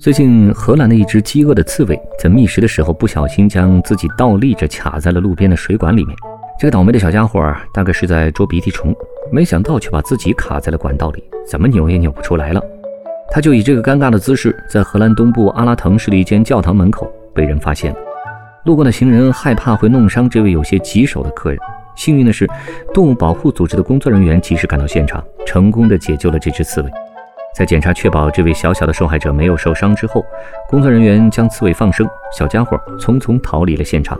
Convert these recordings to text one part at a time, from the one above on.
最近，荷兰的一只饥饿的刺猬在觅食的时候，不小心将自己倒立着卡在了路边的水管里面。这个倒霉的小家伙大概是在捉鼻涕虫，没想到却把自己卡在了管道里，怎么扭也扭不出来了。他就以这个尴尬的姿势，在荷兰东部阿拉滕市的一间教堂门口被人发现了。路过的行人害怕会弄伤这位有些棘手的客人。幸运的是，动物保护组织的工作人员及时赶到现场，成功的解救了这只刺猬。在检查确保这位小小的受害者没有受伤之后，工作人员将刺猬放生，小家伙匆匆逃离了现场。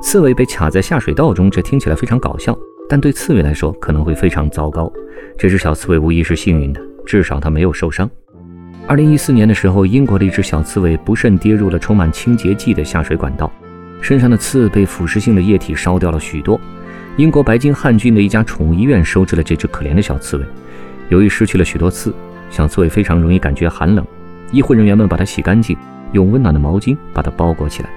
刺猬被卡在下水道中，这听起来非常搞笑，但对刺猬来说可能会非常糟糕。这只小刺猬无疑是幸运的，至少它没有受伤。二零一四年的时候，英国的一只小刺猬不慎跌入了充满清洁剂的下水管道，身上的刺被腐蚀性的液体烧掉了许多。英国白金汉郡的一家宠物医院收治了这只可怜的小刺猬，由于失去了许多刺。小刺猬非常容易感觉寒冷，医护人员们把它洗干净，用温暖的毛巾把它包裹起来。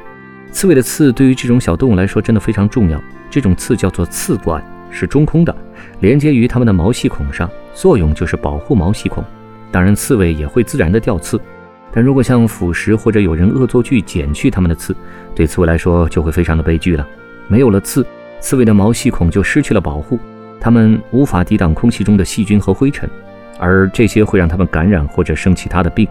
刺猬的刺对于这种小动物来说真的非常重要。这种刺叫做刺管，是中空的，连接于它们的毛细孔上，作用就是保护毛细孔。当然，刺猬也会自然的掉刺，但如果像腐蚀或者有人恶作剧剪去它们的刺，对刺猬来说就会非常的悲剧了。没有了刺，刺猬的毛细孔就失去了保护，它们无法抵挡空气中的细菌和灰尘。而这些会让它们感染或者生其他的病。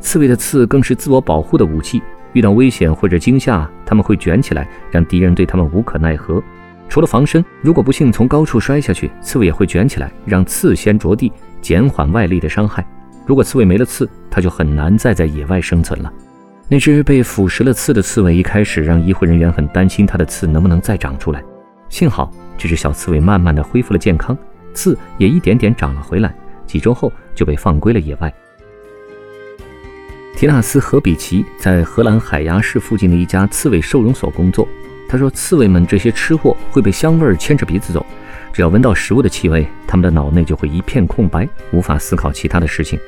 刺猬的刺更是自我保护的武器，遇到危险或者惊吓，它们会卷起来，让敌人对它们无可奈何。除了防身，如果不幸从高处摔下去，刺猬也会卷起来，让刺先着地，减缓外力的伤害。如果刺猬没了刺，它就很难再在野外生存了。那只被腐蚀了刺的刺猬一开始让医护人员很担心它的刺能不能再长出来，幸好这只小刺猬慢慢的恢复了健康，刺也一点点长了回来。几周后就被放归了野外。提纳斯·何比奇在荷兰海牙市附近的一家刺猬收容所工作。他说：“刺猬们这些吃货会被香味牵着鼻子走，只要闻到食物的气味，他们的脑内就会一片空白，无法思考其他的事情。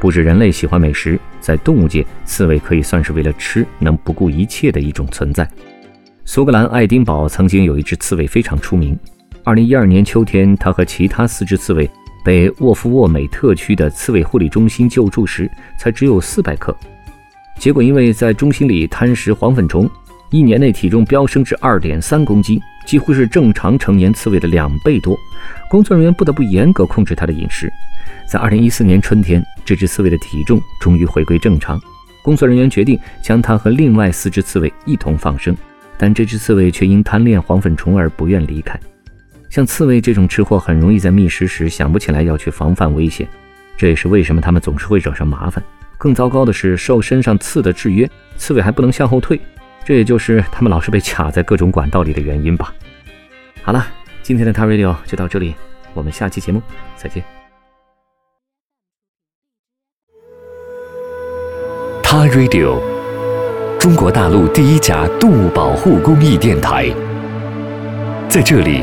不止人类喜欢美食，在动物界，刺猬可以算是为了吃能不顾一切的一种存在。”苏格兰爱丁堡曾经有一只刺猬非常出名。2012年秋天，它和其他四只刺猬。被沃夫沃美特区的刺猬护理中心救助时，才只有四百克。结果因为在中心里贪食黄粉虫，一年内体重飙升至二点三公斤，几乎是正常成年刺猬的两倍多。工作人员不得不严格控制它的饮食。在二零一四年春天，这只刺猬的体重终于回归正常。工作人员决定将它和另外四只刺猬一同放生，但这只刺猬却因贪恋黄粉虫而不愿离开。像刺猬这种吃货，很容易在觅食时想不起来要去防范危险，这也是为什么它们总是会惹上麻烦。更糟糕的是，受身上刺的制约，刺猬还不能向后退，这也就是他们老是被卡在各种管道里的原因吧。好了，今天的 t Radio 就到这里，我们下期节目再见。他 Radio，中国大陆第一家动物保护公益电台，在这里。